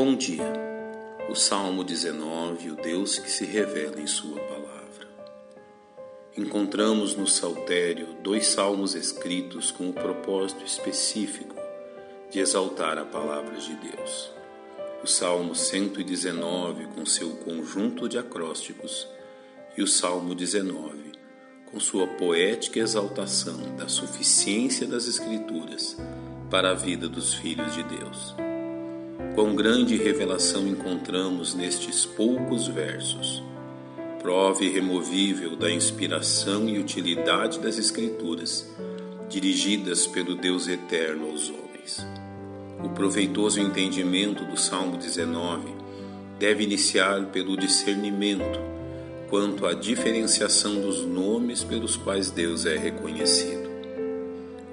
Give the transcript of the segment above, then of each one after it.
Bom dia. O Salmo 19, o Deus que se revela em Sua palavra. Encontramos no Saltério dois salmos escritos com o propósito específico de exaltar a palavra de Deus. O Salmo 119, com seu conjunto de acrósticos, e o Salmo 19, com sua poética exaltação da suficiência das Escrituras para a vida dos filhos de Deus. Quão grande revelação encontramos nestes poucos versos, prova irremovível da inspiração e utilidade das Escrituras, dirigidas pelo Deus eterno aos homens. O proveitoso entendimento do Salmo 19 deve iniciar pelo discernimento quanto à diferenciação dos nomes pelos quais Deus é reconhecido.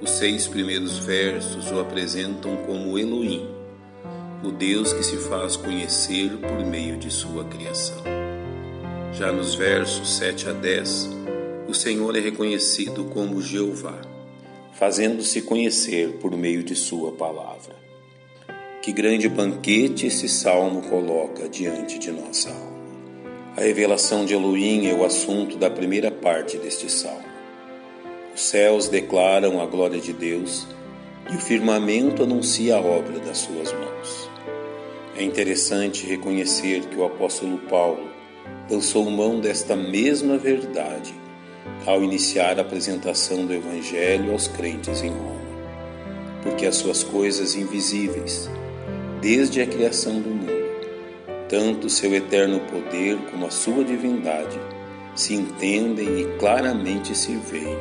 Os seis primeiros versos o apresentam como Elohim, o Deus que se faz conhecer por meio de sua criação. Já nos versos 7 a 10, o Senhor é reconhecido como Jeová, fazendo-se conhecer por meio de sua palavra. Que grande banquete esse salmo coloca diante de nossa alma. A revelação de Elohim é o assunto da primeira parte deste salmo. Os céus declaram a glória de Deus e o firmamento anuncia a obra das suas mãos. É interessante reconhecer que o apóstolo Paulo lançou mão desta mesma verdade ao iniciar a apresentação do Evangelho aos crentes em Roma, porque as suas coisas invisíveis, desde a criação do mundo, tanto seu eterno poder como a sua divindade, se entendem e claramente se veem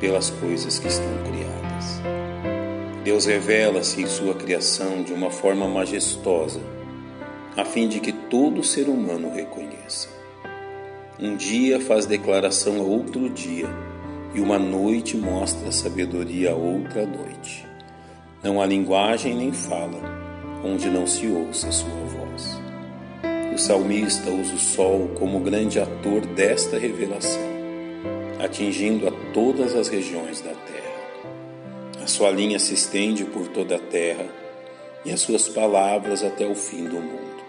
pelas coisas que estão criadas. Deus revela-se em sua criação de uma forma majestosa, a fim de que todo ser humano reconheça. Um dia faz declaração a outro dia, e uma noite mostra sabedoria a outra noite. Não há linguagem nem fala, onde não se ouça sua voz. O salmista usa o sol como grande ator desta revelação, atingindo a todas as regiões da terra. A sua linha se estende por toda a terra e as suas palavras até o fim do mundo.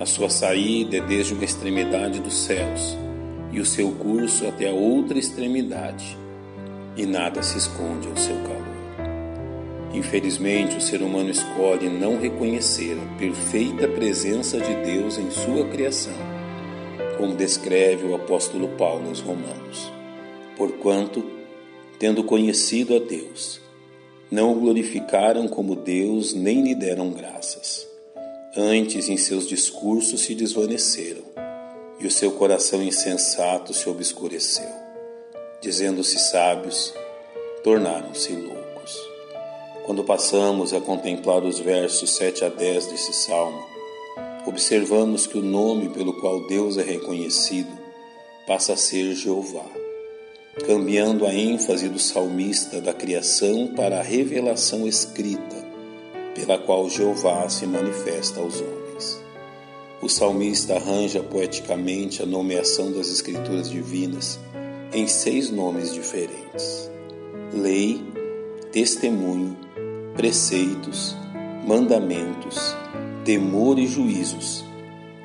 A sua saída é desde uma extremidade dos céus e o seu curso até a outra extremidade, e nada se esconde ao seu calor. Infelizmente, o ser humano escolhe não reconhecer a perfeita presença de Deus em sua criação, como descreve o apóstolo Paulo aos Romanos. Porquanto, tendo conhecido a Deus, não o glorificaram como Deus nem lhe deram graças. Antes, em seus discursos se desvaneceram, e o seu coração insensato se obscureceu. Dizendo-se sábios, tornaram-se loucos. Quando passamos a contemplar os versos 7 a 10 desse salmo, observamos que o nome pelo qual Deus é reconhecido passa a ser Jeová cambiando a ênfase do salmista da criação para a revelação escrita, pela qual Jeová se manifesta aos homens. O salmista arranja poeticamente a nomeação das escrituras divinas em seis nomes diferentes: lei, testemunho, preceitos, mandamentos, temor e juízos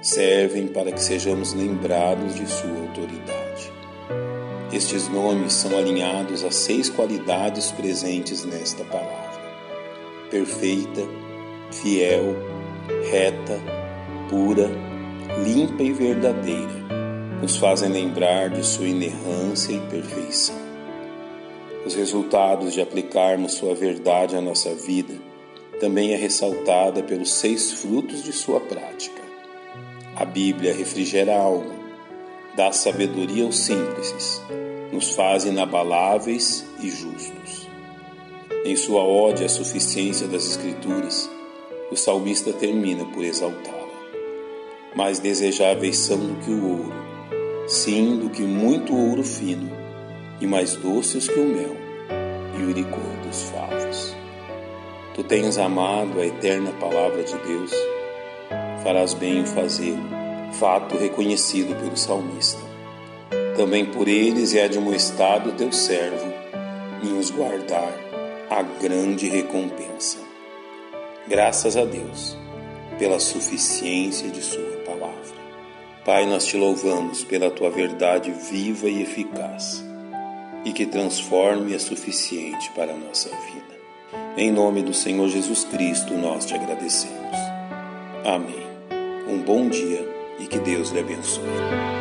servem para que sejamos lembrados de sua autoridade. Estes nomes são alinhados a seis qualidades presentes nesta palavra: perfeita, fiel, reta, pura, limpa e verdadeira. Nos fazem lembrar de sua inerrância e perfeição. Os resultados de aplicarmos sua verdade à nossa vida também é ressaltada pelos seis frutos de sua prática. A Bíblia refrigera a alma, dá sabedoria aos simples, nos faz inabaláveis e justos. Em sua ode à suficiência das Escrituras, o salmista termina por exaltá-la. Mais desejáveis são do que o ouro, sim, do que muito ouro fino, e mais doces que o mel e o licor dos favos. Tu tens amado a eterna palavra de Deus, farás bem em fazê-lo fato reconhecido pelo salmista. Também por eles é admoestado teu servo em os guardar a grande recompensa. Graças a Deus, pela suficiência de Sua palavra. Pai, nós te louvamos pela tua verdade viva e eficaz e que transforme é suficiente para a nossa vida. Em nome do Senhor Jesus Cristo, nós te agradecemos. Amém. Um bom dia e que Deus lhe abençoe.